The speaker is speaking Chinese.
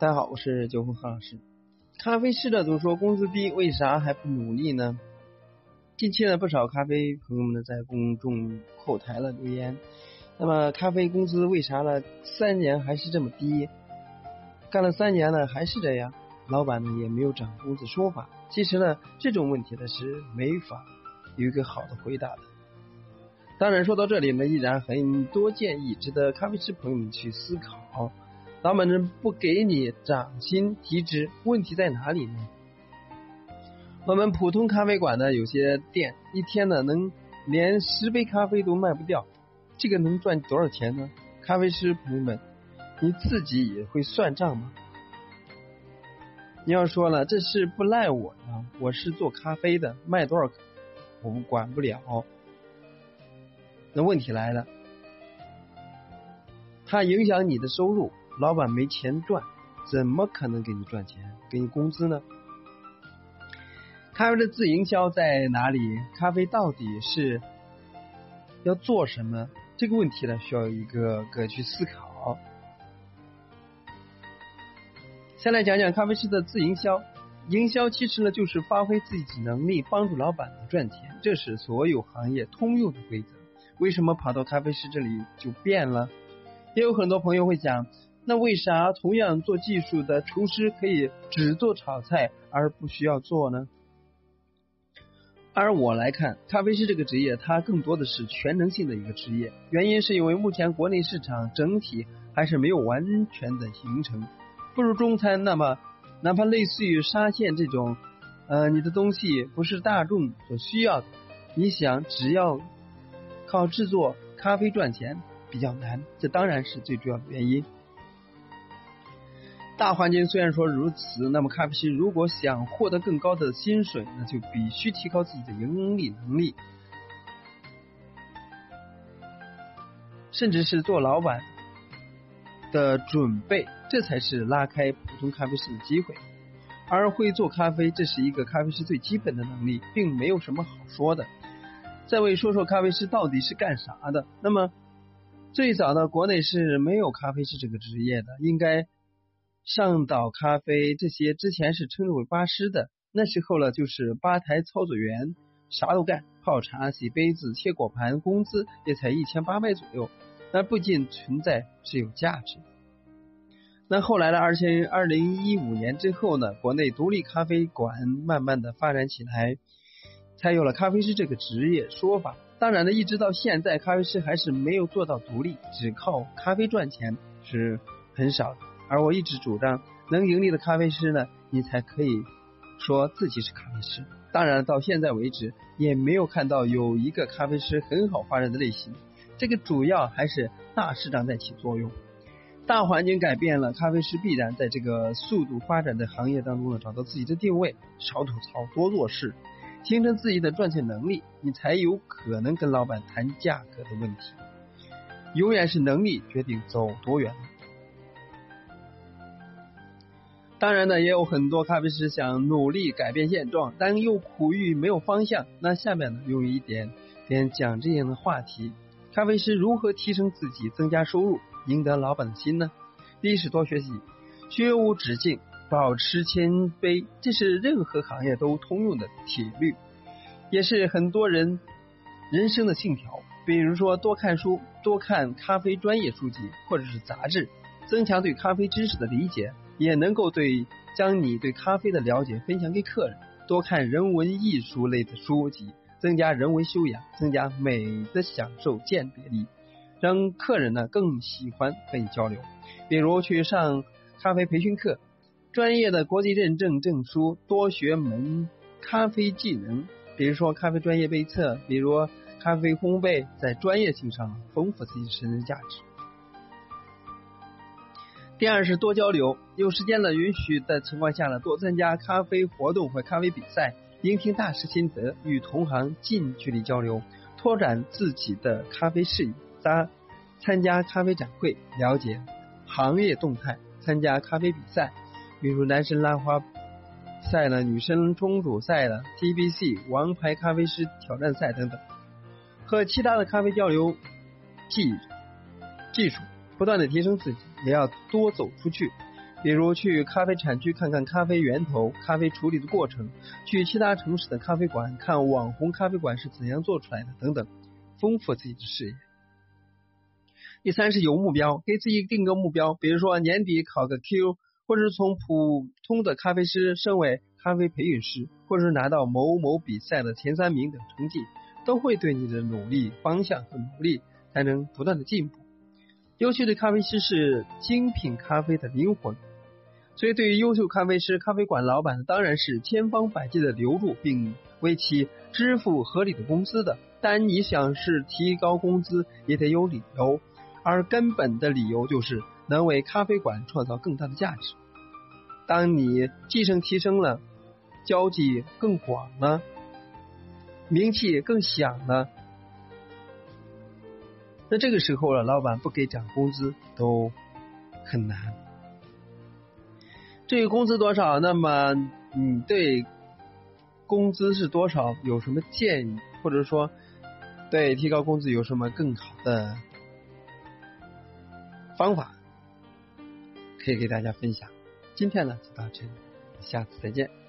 大家好，我是九峰何老师。咖啡师的都说工资低，为啥还不努力呢？近期呢，不少咖啡朋友们呢在公众后台了留言。那么，咖啡工资为啥呢？三年还是这么低？干了三年呢，还是这样？老板呢也没有涨工资说法。其实呢，这种问题呢是没法有一个好的回答的。当然，说到这里呢，依然很多建议值得咖啡师朋友们去思考。老板呢不给你涨薪提职，问题在哪里呢？我们普通咖啡馆呢，有些店一天呢能连十杯咖啡都卖不掉，这个能赚多少钱呢？咖啡师朋友们，你自己也会算账吗？你要说了，这事不赖我呢，我是做咖啡的，卖多少我们管不了。那问题来了，它影响你的收入。老板没钱赚，怎么可能给你赚钱，给你工资呢？咖啡的自营销在哪里？咖啡到底是要做什么？这个问题呢，需要一个个去思考。先来讲讲咖啡师的自营销。营销其实呢，就是发挥自己能力，帮助老板赚钱，这是所有行业通用的规则。为什么跑到咖啡师这里就变了？也有很多朋友会讲。那为啥同样做技术的厨师可以只做炒菜而不需要做呢？而我来看，咖啡师这个职业，它更多的是全能性的一个职业。原因是因为目前国内市场整体还是没有完全的形成，不如中餐那么，哪怕类似于沙县这种，呃，你的东西不是大众所需要的，你想只要靠制作咖啡赚钱比较难，这当然是最主要的原因。大环境虽然说如此，那么咖啡师如果想获得更高的薪水，那就必须提高自己的盈利能力，甚至是做老板的准备，这才是拉开普通咖啡师的机会。而会做咖啡，这是一个咖啡师最基本的能力，并没有什么好说的。再为说说咖啡师到底是干啥的？那么最早的国内是没有咖啡师这个职业的，应该。上岛咖啡这些之前是称之为吧师的，那时候了就是吧台操作员，啥都干，泡茶、洗杯子、切果盘，工资也才一千八百左右，那不仅存在是有价值。那后来呢？二千二零一五年之后呢，国内独立咖啡馆慢慢的发展起来，才有了咖啡师这个职业说法。当然呢，一直到现在，咖啡师还是没有做到独立，只靠咖啡赚钱是很少的。而我一直主张，能盈利的咖啡师呢，你才可以说自己是咖啡师。当然，到现在为止，也没有看到有一个咖啡师很好发展的类型。这个主要还是大市场在起作用，大环境改变了，咖啡师必然在这个速度发展的行业当中呢，找到自己的定位，少吐槽，多做事，形成自己的赚钱能力，你才有可能跟老板谈价格的问题。永远是能力决定走多远。当然呢，也有很多咖啡师想努力改变现状，但又苦于没有方向。那下面呢，用一点点讲这样的话题：咖啡师如何提升自己，增加收入，赢得老板的心呢？第一是多学习，学无止境，保持谦卑，这是任何行业都通用的铁律，也是很多人人生的信条。比如说，多看书，多看咖啡专业书籍或者是杂志，增强对咖啡知识的理解。也能够对将你对咖啡的了解分享给客人，多看人文艺术类的书籍，增加人文修养，增加美的享受鉴别力，让客人呢更喜欢和你交流。比如去上咖啡培训课，专业的国际认证证书，多学门咖啡技能，比如说咖啡专业杯测，比如咖啡烘焙，在专业性上丰富自己的人生价值。第二是多交流，有时间的允许的情况下呢，多参加咖啡活动或咖啡比赛，聆听大师心得，与同行近距离交流，拓展自己的咖啡视野。三，参加咖啡展会，了解行业动态，参加咖啡比赛，比如男生拉花赛了、女生冲煮赛了、TBC 王牌咖啡师挑战赛等等。和其他的咖啡交流技技术，不断的提升自己，也要多走出去。比如去咖啡产区看看咖啡源头、咖啡处理的过程，去其他城市的咖啡馆看网红咖啡馆是怎样做出来的等等，丰富自己的视野。第三是有目标，给自己定个目标，比如说年底考个 Q，或者是从普通的咖啡师升为咖啡培训师，或者是拿到某某比赛的前三名等成绩，都会对你的努力方向和努力才能不断的进步。优秀的咖啡师是精品咖啡的灵魂。所以，对于优秀咖啡师、咖啡馆老板，当然是千方百计的留住，并为其支付合理的工资的。但你想是提高工资，也得有理由，而根本的理由就是能为咖啡馆创造更大的价值。当你技术提升了，交际更广了，名气更响了，那这个时候了，老板不给涨工资都很难。至于工资多少，那么你对工资是多少有什么建议，或者说对提高工资有什么更好的方法，可以给大家分享。今天呢就到这里，下次再见。